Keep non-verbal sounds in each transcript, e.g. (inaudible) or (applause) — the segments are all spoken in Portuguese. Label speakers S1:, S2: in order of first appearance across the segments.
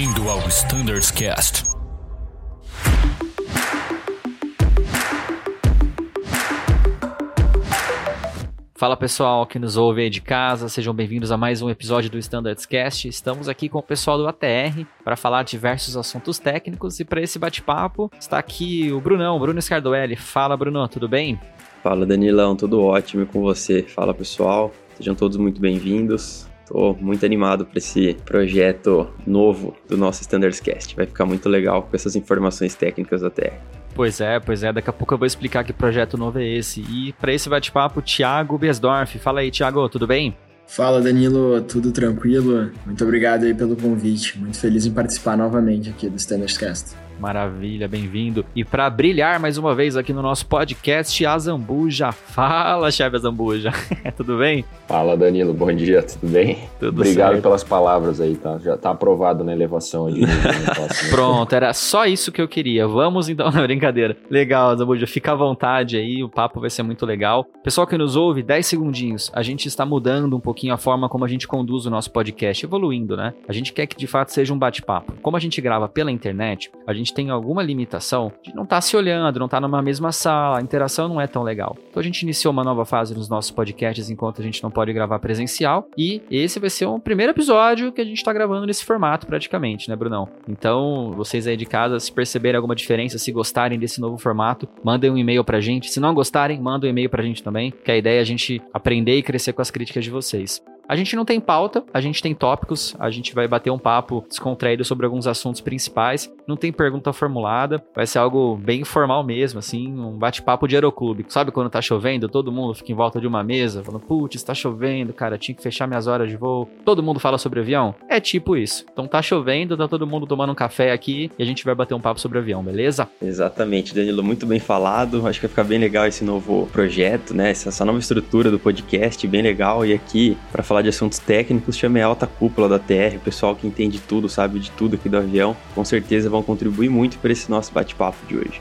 S1: Bem-vindo ao Standards Cast.
S2: Fala pessoal que nos ouve aí de casa, sejam bem-vindos a mais um episódio do Standards Cast. Estamos aqui com o pessoal do ATR para falar diversos assuntos técnicos e para esse bate-papo está aqui o Brunão, Bruno Scardoelli. Fala Bruno, tudo bem?
S3: Fala Danilão, tudo ótimo com você? Fala pessoal, sejam todos muito bem-vindos. Estou muito animado para esse projeto novo do nosso Standards Cast. Vai ficar muito legal com essas informações técnicas da TR.
S2: Pois é, pois é. Daqui a pouco eu vou explicar que projeto novo é esse. E para esse bate-papo, Thiago Besdorf. Fala aí, Thiago, tudo bem?
S4: Fala Danilo, tudo tranquilo? Muito obrigado aí pelo convite. Muito feliz em participar novamente aqui do Standards Cast.
S2: Maravilha, bem-vindo. E para brilhar mais uma vez aqui no nosso podcast, a Zambuja. Fala, chefe Zambuja. (laughs) tudo bem?
S5: Fala, Danilo. Bom dia, tudo bem?
S2: Tudo
S5: Obrigado
S2: certo.
S5: pelas palavras aí, tá? Já tá aprovado na elevação de (laughs)
S2: Pronto, era só isso que eu queria. Vamos então, (laughs) na brincadeira. Legal, Zambuja, fica à vontade aí, o papo vai ser muito legal. Pessoal que nos ouve, 10 segundinhos. A gente está mudando um pouquinho a forma como a gente conduz o nosso podcast, evoluindo, né? A gente quer que de fato seja um bate-papo. Como a gente grava pela internet, a gente tem alguma limitação de não estar tá se olhando, não estar tá numa mesma sala, a interação não é tão legal. Então a gente iniciou uma nova fase nos nossos podcasts enquanto a gente não pode gravar presencial e esse vai ser um primeiro episódio que a gente está gravando nesse formato praticamente, né, Brunão? Então, vocês aí de casa, se perceberem alguma diferença, se gostarem desse novo formato, mandem um e-mail pra gente. Se não gostarem, mandem um e-mail pra gente também, que a ideia é a gente aprender e crescer com as críticas de vocês. A gente não tem pauta, a gente tem tópicos, a gente vai bater um papo descontraído sobre alguns assuntos principais. Não tem pergunta formulada, vai ser algo bem informal mesmo, assim, um bate-papo de aeroclube. Sabe quando tá chovendo, todo mundo fica em volta de uma mesa, falando, putz, tá chovendo, cara, tinha que fechar minhas horas de voo. Todo mundo fala sobre avião? É tipo isso. Então tá chovendo, tá todo mundo tomando um café aqui e a gente vai bater um papo sobre avião, beleza?
S3: Exatamente, Danilo, muito bem falado. Acho que vai ficar bem legal esse novo projeto, né? Essa, nova estrutura do podcast, bem legal. E aqui, para falar de assuntos técnicos, chamei a alta cúpula da TR, o pessoal que entende tudo, sabe de tudo aqui do avião. Com certeza vão contribuir muito para esse nosso bate-papo de hoje.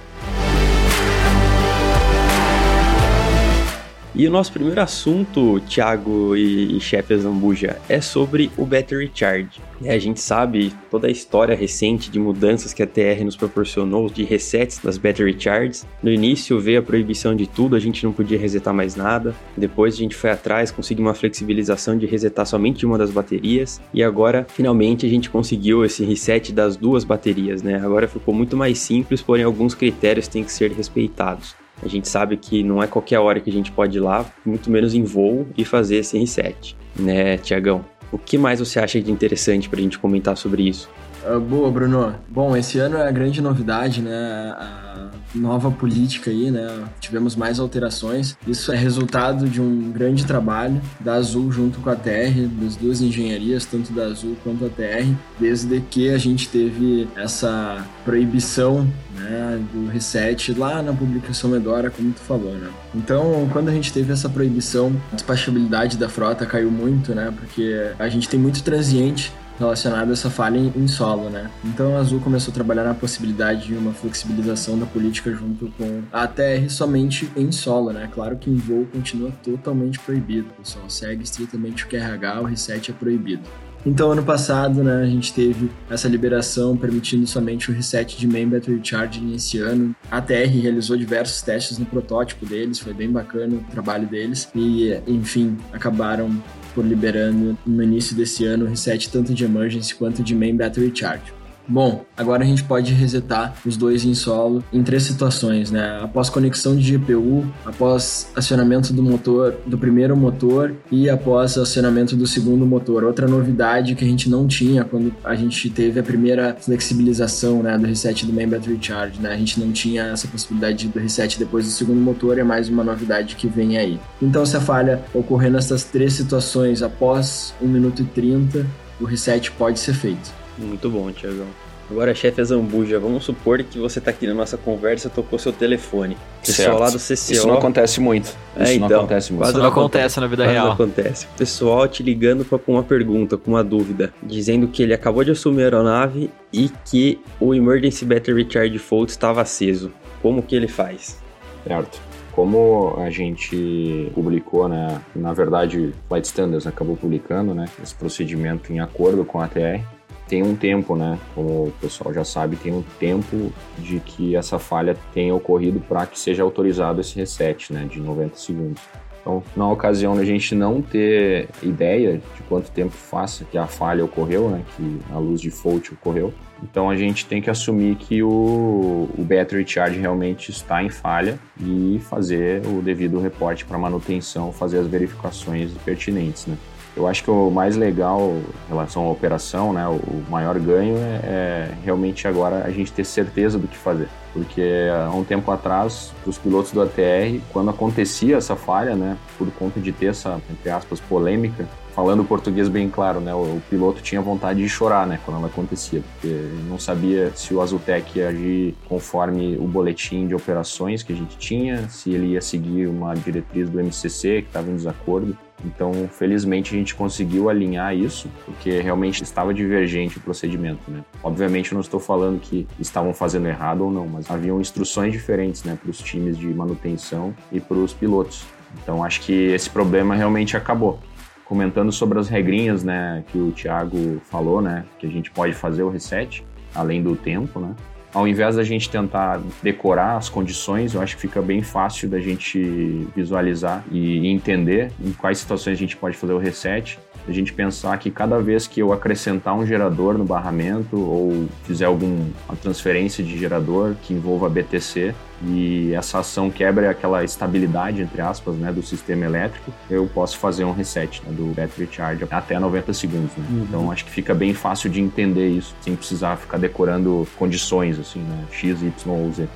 S3: E o nosso primeiro assunto, Thiago e, e chefe Zambuja, é sobre o Battery Charge. É, a gente sabe toda a história recente de mudanças que a TR nos proporcionou, de resets das Battery Charges. No início veio a proibição de tudo, a gente não podia resetar mais nada. Depois a gente foi atrás, conseguiu uma flexibilização de resetar somente uma das baterias. E agora, finalmente, a gente conseguiu esse reset das duas baterias, né? Agora ficou muito mais simples, porém alguns critérios têm que ser respeitados. A gente sabe que não é qualquer hora que a gente pode ir lá, muito menos em voo, e fazer esse reset, né, Tiagão? O que mais você acha de interessante para a gente comentar sobre isso?
S4: Uh, boa, Bruno. Bom, esse ano é a grande novidade, né? A nova política aí, né? Tivemos mais alterações. Isso é resultado de um grande trabalho da Azul junto com a TR, das duas engenharias, tanto da Azul quanto da TR, desde que a gente teve essa proibição né, do reset lá na publicação Medora, como tu falou, né? Então, quando a gente teve essa proibição, a despachabilidade da frota caiu muito, né? Porque a gente tem muito transiente relacionado a essa falha em solo, né? Então a Azul começou a trabalhar na possibilidade de uma flexibilização da política junto com a ATR somente em solo, né? Claro que em voo continua totalmente proibido, pessoal. Segue estritamente o QRH, o reset é proibido. Então, ano passado, né, a gente teve essa liberação permitindo somente o reset de main battery charge nesse ano. A TR realizou diversos testes no protótipo deles, foi bem bacana o trabalho deles e, enfim, acabaram por liberando no início desse ano o reset tanto de emergency quanto de main battery charge. Bom, agora a gente pode resetar os dois em solo em três situações, né? Após conexão de GPU, após acionamento do motor, do primeiro motor e após acionamento do segundo motor. Outra novidade que a gente não tinha quando a gente teve a primeira flexibilização, né, do reset do main battery charge, né? A gente não tinha essa possibilidade do reset depois do segundo motor, é mais uma novidade que vem aí. Então, se a falha ocorrer nessas três situações após 1 minuto e 30, o reset pode ser feito.
S3: Muito bom, Tiagão. Agora, chefe Zambuja, vamos supor que você está aqui na nossa conversa e tocou seu telefone. Pessoal
S5: certo.
S3: lá do CCO.
S5: Isso não acontece muito. Isso
S3: é, então,
S5: não acontece muito.
S2: Isso não acontece na vida
S3: quase
S2: real.
S3: Não acontece. Pessoal te ligando com uma pergunta, com uma dúvida, dizendo que ele acabou de assumir a aeronave e que o Emergency Battery Charge Fault estava aceso. Como que ele faz?
S5: Certo. Como a gente publicou, né, na verdade, Flight Standards acabou publicando, né, esse procedimento em acordo com a ATR, tem um tempo, né? Como o pessoal já sabe, tem um tempo de que essa falha tenha ocorrido para que seja autorizado esse reset, né? De 90 segundos. Então, na ocasião a gente não ter ideia de quanto tempo faça que a falha ocorreu, né, que a luz de fault ocorreu, então a gente tem que assumir que o, o battery charge realmente está em falha e fazer o devido reporte para manutenção, fazer as verificações pertinentes, né. Eu acho que o mais legal em relação à operação, né, o maior ganho é, é realmente agora a gente ter certeza do que fazer porque há um tempo atrás, os pilotos do ATR, quando acontecia essa falha, né, por conta de ter essa, entre aspas, polêmica, falando português bem claro, né, o, piloto tinha vontade de chorar, né, quando ela acontecia, porque não sabia se o Azutec ia agir conforme o boletim de operações que a gente tinha, se ele ia seguir uma diretriz do MCC que estava em desacordo. Então, felizmente, a gente conseguiu alinhar isso, porque realmente estava divergente o procedimento. Né? Obviamente, não estou falando que estavam fazendo errado ou não, mas haviam instruções diferentes né, para os times de manutenção e para os pilotos. Então, acho que esse problema realmente acabou. Comentando sobre as regrinhas né, que o Thiago falou, né, que a gente pode fazer o reset, além do tempo, né? Ao invés da gente tentar decorar as condições, eu acho que fica bem fácil da gente visualizar e entender em quais situações a gente pode fazer o reset. A gente pensar que cada vez que eu acrescentar um gerador no barramento ou fizer alguma transferência de gerador que envolva BTC e essa ação quebra aquela estabilidade, entre aspas, né, do sistema elétrico, eu posso fazer um reset né, do battery charge até 90 segundos. Né? Uhum. Então acho que fica bem fácil de entender isso, sem precisar ficar decorando condições, assim, né, X, Y ou Z.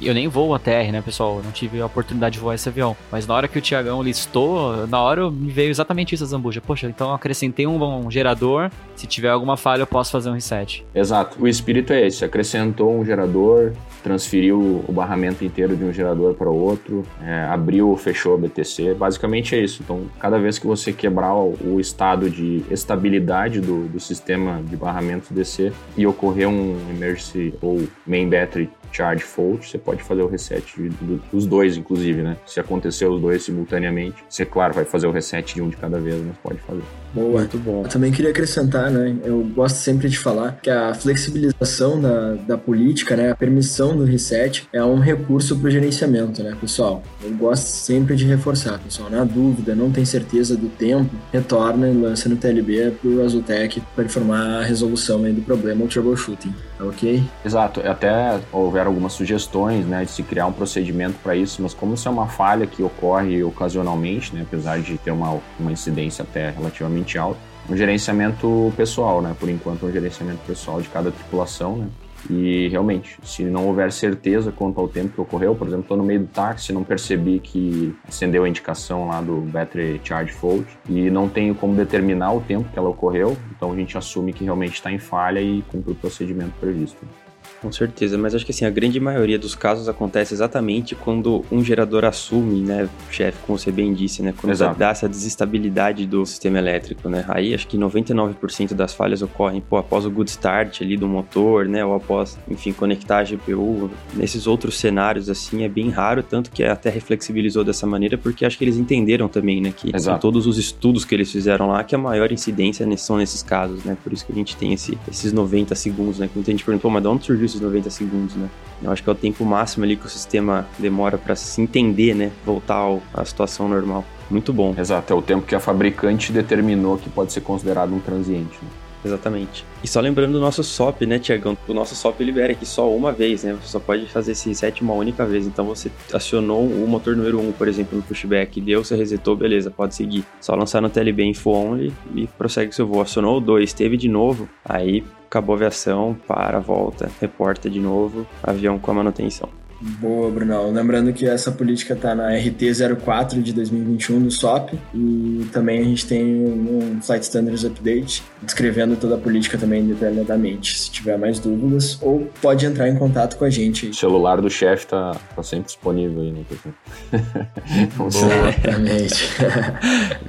S2: Eu nem voo a TR, né, pessoal? Eu não tive a oportunidade de voar esse avião. Mas na hora que o Tiagão listou, na hora me veio exatamente isso, a Zambuja. Poxa, então acrescentei um, gerador. Se tiver alguma falha, eu posso fazer um reset.
S5: Exato. O espírito é esse. Acrescentou um gerador, transferiu o barramento inteiro de um gerador para outro, é, abriu ou fechou o BTC. Basicamente é isso. Então, cada vez que você quebrar o estado de estabilidade do, do sistema de barramento DC e ocorrer um emergency ou main battery charge fault, você pode fazer o reset dos dois, inclusive, né? Se acontecer os dois simultaneamente, você, claro, vai fazer o reset de um de cada vez, mas pode fazer.
S4: Boa. Muito bom. Eu também queria acrescentar, né? Eu gosto sempre de falar que a flexibilização da, da política, né? A permissão do reset é um recurso para o gerenciamento, né, pessoal? Eu gosto sempre de reforçar, pessoal. Na dúvida, não tem certeza do tempo, retorna e lança no TLB para o Azultec para informar a resolução aí do problema, o troubleshooting, ok?
S5: Exato. Até houveram algumas sugestões, né, de se criar um procedimento para isso, mas como isso é uma falha que ocorre ocasionalmente, né, apesar de ter uma, uma incidência até relativamente alto. Um gerenciamento pessoal, né? Por enquanto, um gerenciamento pessoal de cada tripulação, né? E realmente, se não houver certeza quanto ao tempo que ocorreu, por exemplo, estou no meio do táxi, não percebi que acendeu a indicação lá do Battery Charge Fault e não tenho como determinar o tempo que ela ocorreu, então a gente assume que realmente está em falha e cumpre o procedimento previsto.
S3: Com certeza, mas acho que assim, a grande maioria dos casos acontece exatamente quando um gerador assume, né, chefe, como você bem disse, né, quando Exato. dá essa desestabilidade do sistema elétrico, né, aí acho que 99% das falhas ocorrem, pô, após o good start ali do motor, né, ou após, enfim, conectar a GPU, nesses outros cenários, assim, é bem raro, tanto que até reflexibilizou dessa maneira, porque acho que eles entenderam também, né, que em todos os estudos que eles fizeram lá, que a maior incidência são nesses casos, né, por isso que a gente tem esse, esses 90 segundos, né, que muita gente perguntou, mas de onde surgiu esses 90 segundos, né? Eu acho que é o tempo máximo ali que o sistema demora para se entender, né? Voltar ao, à situação normal. Muito bom.
S5: Exato, é o tempo que a fabricante determinou que pode ser considerado um transiente. Né?
S3: Exatamente. E só lembrando do nosso SOP, né, Tiagão? O nosso SOP libera aqui só uma vez, né? Você só pode fazer esse set uma única vez. Então você acionou o motor número 1, por exemplo, no pushback, deu, você resetou, beleza, pode seguir. Só lançar no TLB Info Only e prossegue seu voo. Acionou o 2, teve de novo, aí acabou a aviação, para, volta, reporta de novo, avião com a manutenção.
S4: Boa, Brunão. Lembrando que essa política está na RT04 de 2021 do SOP e também a gente tem um Flight Standards Update descrevendo toda a política também detalhadamente. Se tiver mais dúvidas, ou pode entrar em contato com a gente.
S5: O celular do chefe tá, tá sempre disponível aí, né? (laughs)
S4: Exatamente.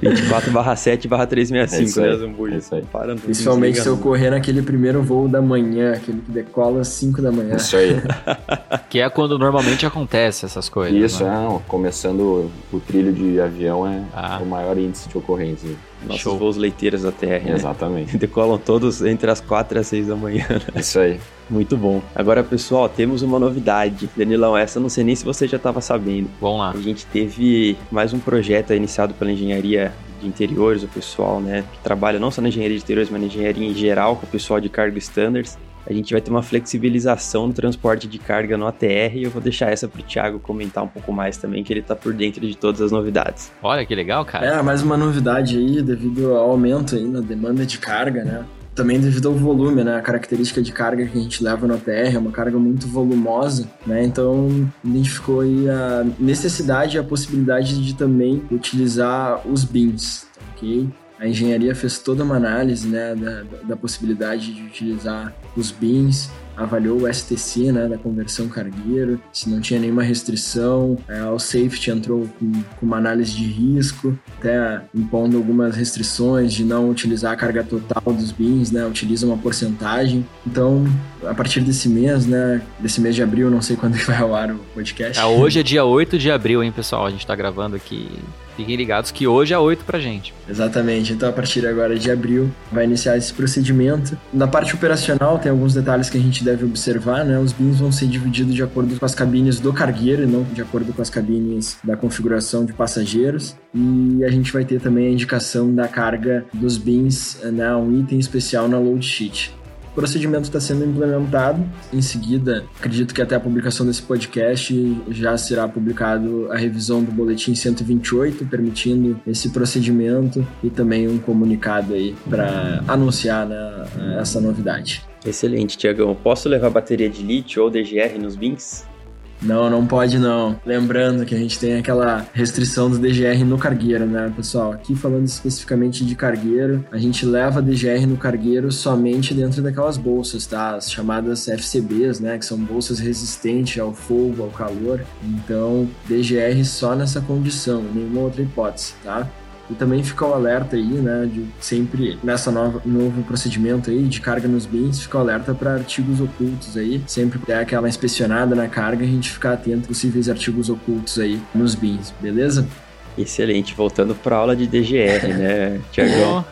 S4: (laughs)
S3: 24 barra 7 barra 365,
S5: é né, Zambuja? É isso aí.
S4: Principalmente se eu correr naquele primeiro voo da manhã, aquele que decola às 5 da manhã.
S5: Isso aí. (laughs)
S2: que é quando normalmente acontece essas coisas.
S5: Isso,
S2: né?
S5: é, começando o trilho de avião é
S2: Ah.
S5: o maior índice de ocorrência.
S3: Nossos
S2: Show.
S3: voos leiteiros da TR, né?
S5: Exatamente. (laughs)
S3: Decolam todos entre as 4 e as 6 da manhã.
S5: Isso aí.
S3: Muito bom. Agora, pessoal, temos uma novidade. Danilão, essa eu não sei nem se você já estava sabendo.
S2: Vamos lá.
S3: A gente teve mais um projeto iniciado pela engenharia de interiores, o pessoal, né, que trabalha não só na engenharia de interiores, mas na engenharia em geral, com o pessoal de cargo standards. A gente vai ter uma flexibilização no transporte de carga no ATR e eu vou deixar essa para o Thiago comentar um pouco mais também, que ele está por dentro de todas as novidades.
S2: Olha que legal, cara.
S4: É, mais uma novidade aí, devido ao aumento aí na demanda de carga, né? Também devido ao volume, né? A característica de carga que a gente leva no ATR é uma carga muito volumosa, né? Então, identificou aí a necessidade e a possibilidade de também utilizar os BIMs, tá ok? A engenharia fez toda uma análise, né, da, da- da possibilidade de utilizar os BIMs, avaliou o STC, né, da conversão cargueiro, se não tinha nenhuma restrição, é, o Safety entrou com, com uma análise de risco, até impondo algumas restrições de não utilizar a carga total dos BIMs, né, utiliza uma porcentagem. Então, a partir desse mês, né, desse mês de abril, não sei (laughs) quando vai ao ar o podcast.
S2: Ah, hoje é dia 8 de abril, hein, pessoal? A gente tá gravando aqui. Fiquem ligados que hoje é 8 pra gente.
S4: Exatamente. Então, a partir agora de abril, vai iniciar esse procedimento. Na parte operacional, tem alguns detalhes que a gente deve observar, né? Os bins vão ser divididos de acordo com as cabines do cargueiro e não de acordo com as cabines da configuração de passageiros. E a gente vai ter também a indicação da carga dos bins, né? Um item especial na load sheet. O procedimento está sendo implementado. Em seguida, acredito que até a publicação desse podcast já será publicado a revisão do boletim 128, permitindo esse procedimento e também um comunicado aí para anunciar né, essa novidade.
S3: Excelente, Tiagão. Posso levar bateria de lítio ou DGR nos bins?
S4: Não, não pode não. Lembrando que a gente tem aquela restrição do DGR no cargueiro, né, pessoal? Aqui falando especificamente de cargueiro, a gente leva DGR no cargueiro somente dentro daquelas bolsas, tá? As chamadas FCBs, né, que são bolsas resistentes ao fogo, ao calor. Então, DGR só nessa condição, nenhuma outra hipótese, tá? E também fica o alerta aí, né, de sempre nessa nova novo procedimento aí de carga nos bins, fica o alerta para artigos ocultos aí, sempre que der aquela inspecionada na carga, a gente ficar atento a possíveis artigos ocultos aí nos bins, beleza?
S3: Excelente. Voltando para aula de DGR, né, (laughs) Tiagão?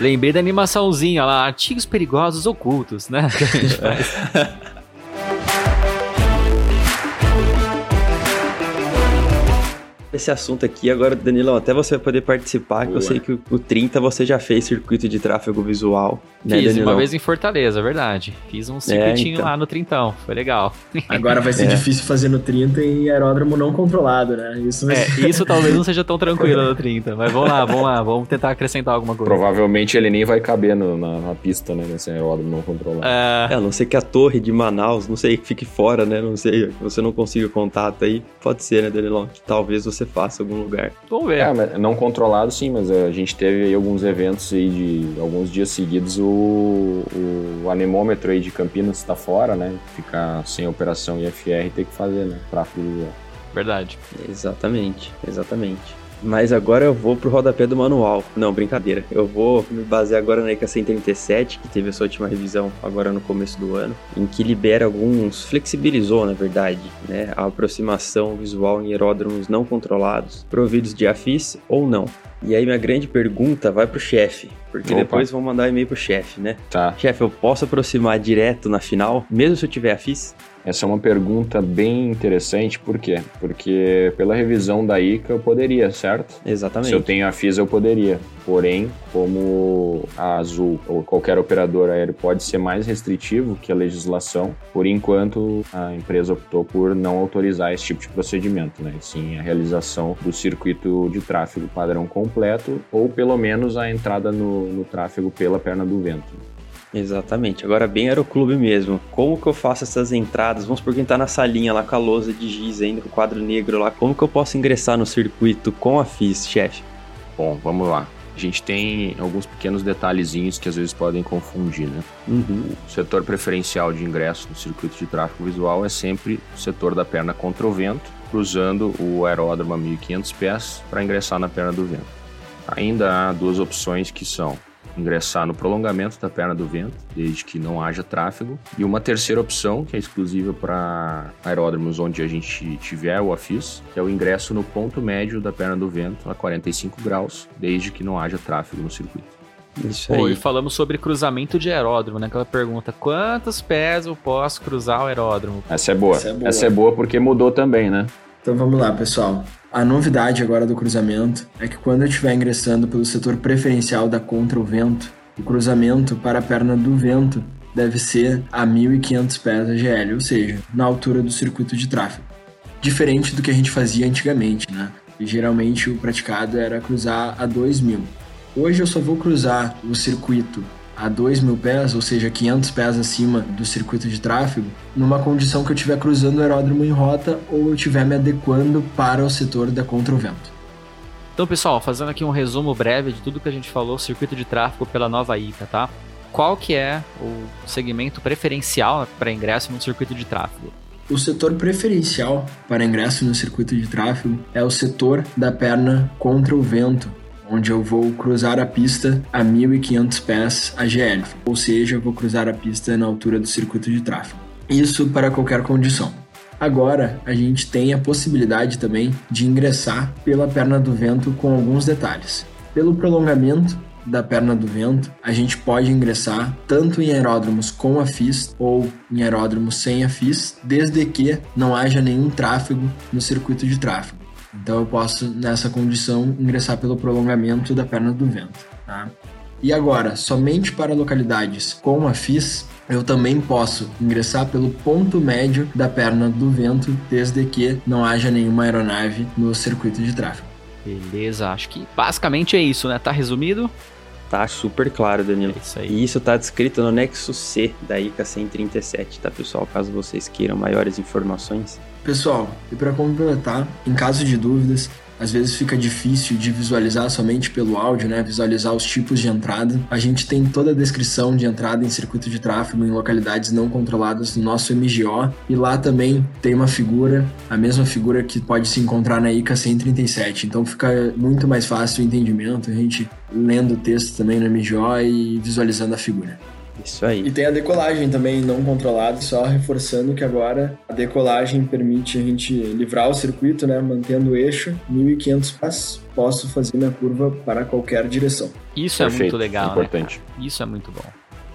S2: Lembrei da animaçãozinha lá, artigos perigosos ocultos, né? (laughs)
S3: Esse assunto aqui, agora, Danilão, até você vai poder participar, que eu
S5: Boa.
S3: sei que o- o 30 você já fez circuito de tráfego visual, né,
S2: Fiz
S3: Danilão?
S2: uma vez em Fortaleza, verdade. Fiz um circuitinho
S3: então.
S2: lá no Trintão, foi legal. (laughs)
S4: Agora vai ser
S3: É.
S4: difícil fazer no 30 em aeródromo não controlado, né? Isso.
S2: É, isso talvez não seja tão (laughs) tranquilo no 30, mas vamos lá, vamos lá, vamos tentar acrescentar alguma coisa.
S5: Provavelmente ele nem vai caber no- na, na pista, né? Nesse aeródromo não controlado.
S2: É,
S3: É, a não ser que a torre de Manaus, não sei, fique fora, né? Não sei, que você não consiga contato aí. Pode ser, né, Danilão? Que talvez você faça em algum lugar.
S2: vamos ver.
S5: É, não controlado sim, mas é, a gente teve aí alguns eventos aí de alguns dias seguidos o, o anemômetro aí de Campinas está fora, né? Ficar sem operação IFR tem que fazer, né? Tráfego visual.
S2: Verdade.
S3: Exatamente, exatamente. Mas agora eu vou pro rodapé do manual. Não, brincadeira. Eu vou me basear agora na ECA 137, que teve a sua última revisão agora no começo do ano, em que libera alguns, flexibilizou na verdade, né, a aproximação visual em aeródromos não controlados, providos de AFIS ou não. E aí minha grande pergunta vai pro chefe, porque
S5: Opa.
S3: depois vão mandar e-mail pro chefe, né?
S5: Tá.
S3: Chefe, eu posso aproximar direto na final, mesmo se eu tiver AFIS?
S5: Essa é uma pergunta bem interessante, por quê? Porque pela revisão da ICA eu poderia, certo?
S3: Exatamente.
S5: Se eu tenho a FIS, eu poderia. Porém, como a Azul ou qualquer operador aéreo pode ser mais restritivo que a legislação, por enquanto a empresa optou por não autorizar esse tipo de procedimento, né? E sim a realização do circuito de tráfego padrão completo ou pelo menos a entrada no, no tráfego pela perna do vento.
S3: Exatamente. Agora bem aeroclube mesmo. Como que eu faço essas entradas? Vamos por quem tá na salinha lá com a lousa de giz ainda, com o quadro negro lá. Como que eu posso ingressar no circuito com a FIS, chefe?
S5: Bom, vamos lá. A gente tem alguns pequenos detalhezinhos que às vezes podem confundir, né?
S3: Uhum.
S5: O setor preferencial de ingresso no circuito de tráfego visual é sempre o setor da perna contra o vento, cruzando o aeródromo a 1.500 pés para ingressar na perna do vento. Ainda há duas opções que são ingressar no prolongamento da perna do vento, desde que não haja tráfego. E uma terceira opção, que é exclusiva para aeródromos onde a gente tiver o AFIS, que é o ingresso no ponto médio da perna do vento a 45 graus, desde que não haja tráfego no circuito.
S2: Isso Pô, aí. e falamos sobre cruzamento de aeródromo, né? Aquela pergunta: quantos pés eu posso cruzar o aeródromo?
S5: Essa é boa. Essa é boa, Essa é boa porque mudou também, né?
S4: Então vamos lá, pessoal. A novidade agora do cruzamento é que quando eu estiver ingressando pelo setor preferencial da contra o vento, o cruzamento para a perna do vento deve ser a 1.500 pés AGL, ou seja, na altura do circuito de tráfego. Diferente do que a gente fazia antigamente, né? E geralmente o praticado era cruzar a 2.000. Hoje eu só vou cruzar o circuito a 2 mil pés, ou seja, 500 pés acima do circuito de tráfego, numa condição que eu estiver cruzando o aeródromo em rota ou eu estiver me adequando para o setor da contravento.
S2: Então, pessoal, fazendo aqui um resumo breve de tudo que a gente falou, circuito de tráfego pela nova ICA, tá? Qual que é o segmento preferencial para ingresso no circuito de tráfego?
S4: O setor preferencial para ingresso no circuito de tráfego é o setor da perna contra o vento, onde eu vou cruzar a pista a 1.500 pés AGL, ou seja, eu vou cruzar a pista na altura do circuito de tráfego. Isso para qualquer condição. Agora, a gente tem a possibilidade também de ingressar pela perna do vento com alguns detalhes. Pelo prolongamento da perna do vento, a gente pode ingressar tanto em aeródromos com a FIS ou em aeródromos sem a FIS, desde que não haja nenhum tráfego no circuito de tráfego. Então eu posso, nessa condição, ingressar pelo prolongamento da perna do vento. Tá? E agora, somente para localidades com a FIS, eu também posso ingressar pelo ponto médio da perna do vento, desde que não haja nenhuma aeronave no circuito de tráfego.
S2: Beleza, acho que basicamente é isso, né? Tá resumido?
S3: Tá super claro, Danilo. É isso aí. E isso tá descrito no Nexo C da ICA 137, tá, pessoal? Caso vocês queiram maiores informações.
S4: Pessoal, e para completar, em caso de dúvidas, às vezes fica difícil de visualizar somente pelo áudio, né? Visualizar os tipos de entrada. A gente tem toda a descrição de entrada em circuito de tráfego em localidades não controladas no nosso MGO. E lá também tem uma figura, a mesma figura que pode se encontrar na ICA 137. Então fica muito mais fácil o entendimento, a gente lendo o texto também no MGO e visualizando a figura.
S3: Isso aí.
S4: E tem a decolagem também não controlada, só reforçando que agora a decolagem permite a gente livrar o circuito, né, mantendo o eixo 1500 pés. Posso fazer minha curva para qualquer direção.
S2: Isso Perfeito. é muito legal, Importante. Né, Isso é muito bom.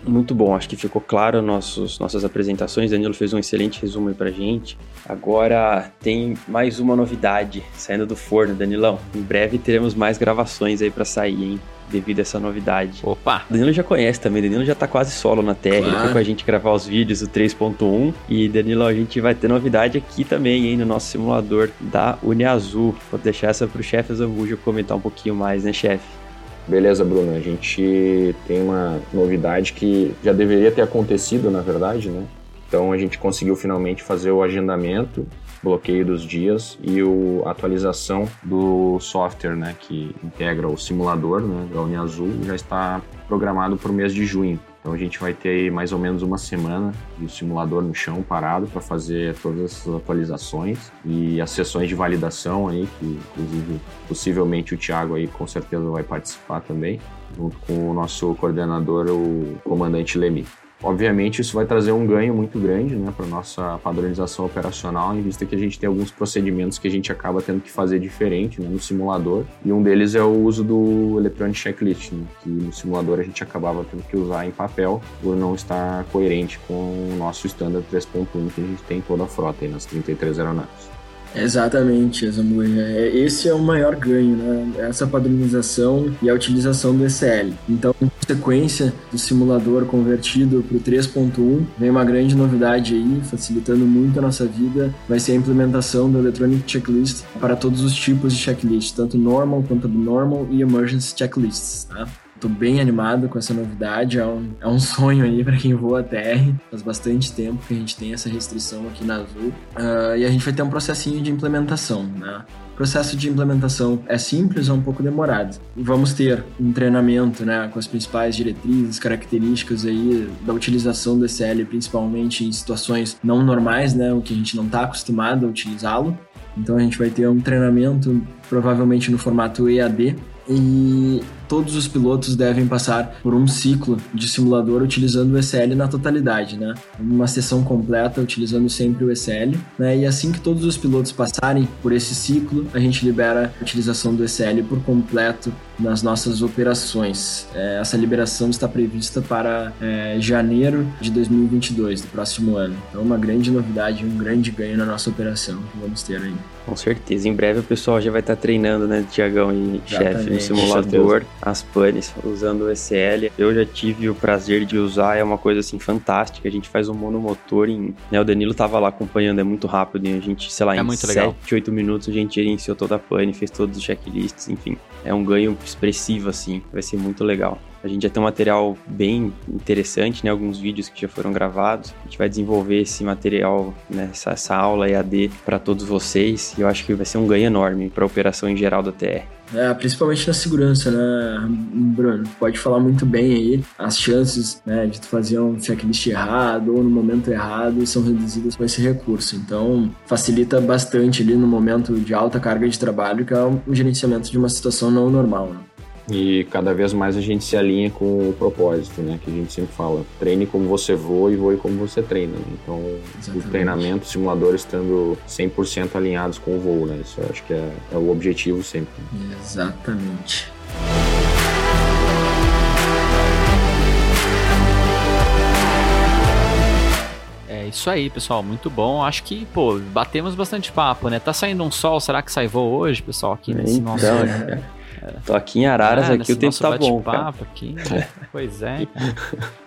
S3: Muito bom, acho que ficou claro nossos, nossas apresentações. Danilo fez um excelente resumo aí pra gente. Agora tem mais uma novidade saindo do forno, Danilão. Em breve teremos mais gravações aí para sair, hein? devido a essa novidade.
S2: Opa!
S3: Danilo já conhece também, Danilo já tá quase solo na Terra, claro. ele foi com a gente gravar os vídeos do 3.1 e Danilo, a gente vai ter novidade aqui também, hein, no nosso simulador da Uniazul. Vou deixar essa pro chefe Zambuja comentar um pouquinho mais, né, chefe?
S5: Beleza, Bruno. A gente tem uma novidade que já deveria ter acontecido, na verdade, né? Então a gente conseguiu finalmente fazer o agendamento bloqueio dos dias e o, a atualização do software, né, que integra o simulador, né, da Uniazul, já está programado para o mês de junho. Então a gente vai ter mais ou menos uma semana de simulador no chão parado para fazer todas essas atualizações e as sessões de validação aí, que inclusive possivelmente o Thiago aí com certeza vai participar também, junto com o nosso coordenador, o comandante Lemi. Obviamente, isso vai trazer um ganho muito grande né, para a nossa padronização operacional, em vista que a gente tem alguns procedimentos que a gente acaba tendo que fazer diferente né, no simulador. E um deles é o uso do Electronic Checklist, né, que no simulador a gente acabava tendo que usar em papel por não estar coerente com o nosso standard 3.1 que a gente tem em toda a frota, aí, nas 33 aeronaves.
S4: Exatamente, Zambuja. É, esse é o maior ganho, né? Essa padronização e a utilização do ECL. Então, em sequência do simulador convertido para o 3.1, vem uma grande novidade aí, facilitando muito a nossa vida, vai ser a implementação do Electronic Checklist para todos os tipos de checklist, tanto normal quanto abnormal e emergency checklists, tá? Tô bem animado com essa novidade. É um, é um (laughs) sonho aí para quem voa TR. Faz bastante tempo que a gente tem essa restrição aqui na Azul. Uh, e a gente vai ter um processinho de implementação, né? O processo de implementação é simples, é um pouco demorado. Vamos ter um treinamento né, com as principais diretrizes, características aí da utilização do SL, principalmente em situações não normais, né, o que a gente não está acostumado a utilizá-lo. Então a gente vai ter um treinamento provavelmente no formato EAD e todos os pilotos devem passar por um ciclo de simulador utilizando o ECL na totalidade, né? Uma sessão completa utilizando sempre o ECL, né? E assim que todos os pilotos passarem por esse ciclo, a gente libera a utilização do ECL por completo nas nossas operações. É, essa liberação está prevista para é, janeiro de 2022, do próximo ano. Então, uma grande novidade, um grande ganho na nossa operação que vamos ter aí.
S3: Com certeza. Em breve o pessoal já vai estar treinando, né, Tiagão e chefe, no simulador, as panes, usando o ECL. Eu já tive o prazer de usar, é uma coisa assim fantástica. A gente faz um monomotor em. Né, o Danilo tava lá acompanhando, é muito rápido. E a gente, sei lá, é em 7, 8 minutos a gente gerenciou toda a pane, fez todos os checklists, enfim. É um ganho expressivo, assim. Vai ser muito legal. A gente já tem um material bem interessante, né? Alguns vídeos que já foram gravados. A gente vai desenvolver esse material, né? essa, essa aula EAD para todos vocês. E eu acho que vai ser um ganho enorme para a operação em geral da TR.
S4: É, principalmente na segurança, né, Bruno? Pode falar muito bem aí. As chances né, de tu fazer um checklist errado ou no momento errado são reduzidas com esse recurso. Então, facilita bastante ali no momento de alta carga de trabalho, que é o gerenciamento de uma situação não normal. Né?
S5: E cada vez mais a gente se alinha com o propósito, né? Que a gente sempre fala, treine como você voa e voe como você treina. Né? Então, Exatamente. o treinamento, o simulador estando 100% alinhados com o voo, né? Isso eu acho que é, é o objetivo sempre.
S4: Exatamente.
S2: É isso aí, pessoal. Muito bom. Acho que, pô, batemos bastante papo, né? Tá saindo um sol. Será que sai voo hoje, pessoal? Aqui nesse
S3: então,
S2: nosso.
S3: Tô aqui em Araras, é, aqui o tempo tá bom, cara.
S2: Aqui, né? (laughs) Pois é,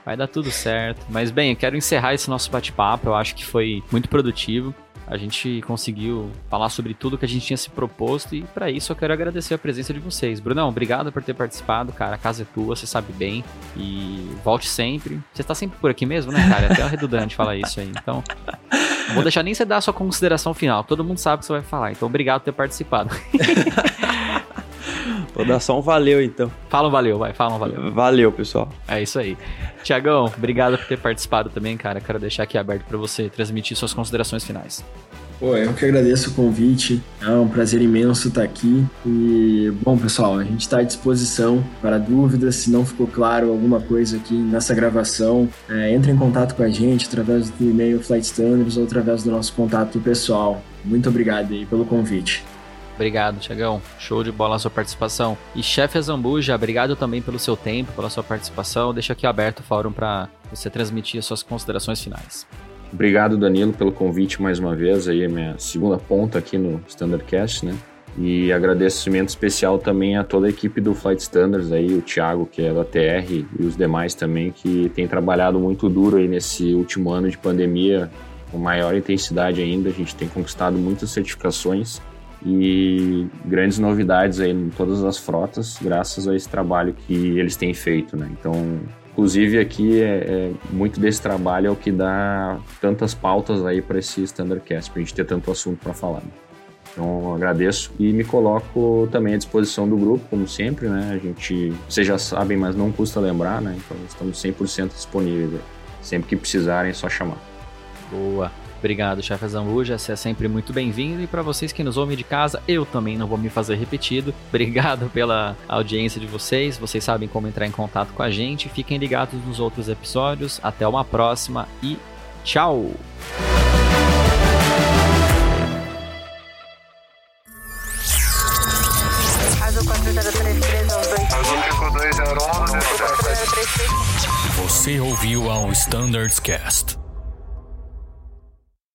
S2: vai dar tudo certo. Mas bem, eu quero encerrar esse nosso bate-papo. Eu acho que foi muito produtivo. A gente conseguiu falar sobre tudo que a gente tinha se proposto e para isso eu quero agradecer a presença de vocês. Brunão, obrigado por ter participado, cara. A casa é tua, você sabe bem. E volte sempre. Você tá sempre por aqui mesmo, né, cara? É até redundante falar isso aí. Então, não vou deixar nem você dar a sua consideração final. Todo mundo sabe o que você vai falar. Então, obrigado por ter participado. (laughs)
S3: Vou dar só um valeu então.
S2: Fala um valeu, vai, fala um valeu.
S3: Valeu, pessoal.
S2: É isso aí. Tiagão, obrigado por ter participado também, cara. Quero deixar aqui aberto para você transmitir suas considerações finais.
S4: Pô, eu que agradeço o convite. É um prazer imenso estar aqui. E, bom, pessoal, a gente está à disposição para dúvidas. Se não ficou claro alguma coisa aqui nessa gravação, é, entre em contato com a gente através do e-mail Flight Standards ou através do nosso contato pessoal. Muito obrigado aí pelo convite.
S2: Obrigado, Tiagão. Show de bola a sua participação. E chefe Zambuja, obrigado também pelo seu tempo, pela sua participação. Deixa aqui aberto o fórum para você transmitir as suas considerações finais.
S5: Obrigado, Danilo, pelo convite mais uma vez. Aí, minha segunda ponta aqui no Standardcast, né? E agradecimento especial também a toda a equipe do Flight Standards, aí, o Thiago, que é da TR, e os demais também, que tem trabalhado muito duro aí nesse último ano de pandemia, com maior intensidade ainda. A gente tem conquistado muitas certificações e grandes novidades aí em todas as frotas, graças a esse trabalho que eles têm feito, né? Então, inclusive aqui é, é muito desse trabalho é o que dá tantas pautas aí para esse Standardcast, para a gente ter tanto assunto para falar. Né? Então, agradeço e me coloco também à disposição do grupo, como sempre, né? A gente, vocês já sabem, mas não custa lembrar, né? Então, estamos 100% disponíveis. Sempre que precisarem, é só chamar.
S2: Boa. Obrigado, chefe Zambuja, você é sempre muito bem-vindo. E para vocês que nos ouvem de casa, eu também não vou me fazer repetido. (laughs) Obrigado pela audiência de vocês. Vocês sabem como entrar em contato com a gente. Fiquem ligados nos outros episódios. Até uma próxima e tchau!
S1: Você ouviu ao Standards Cast.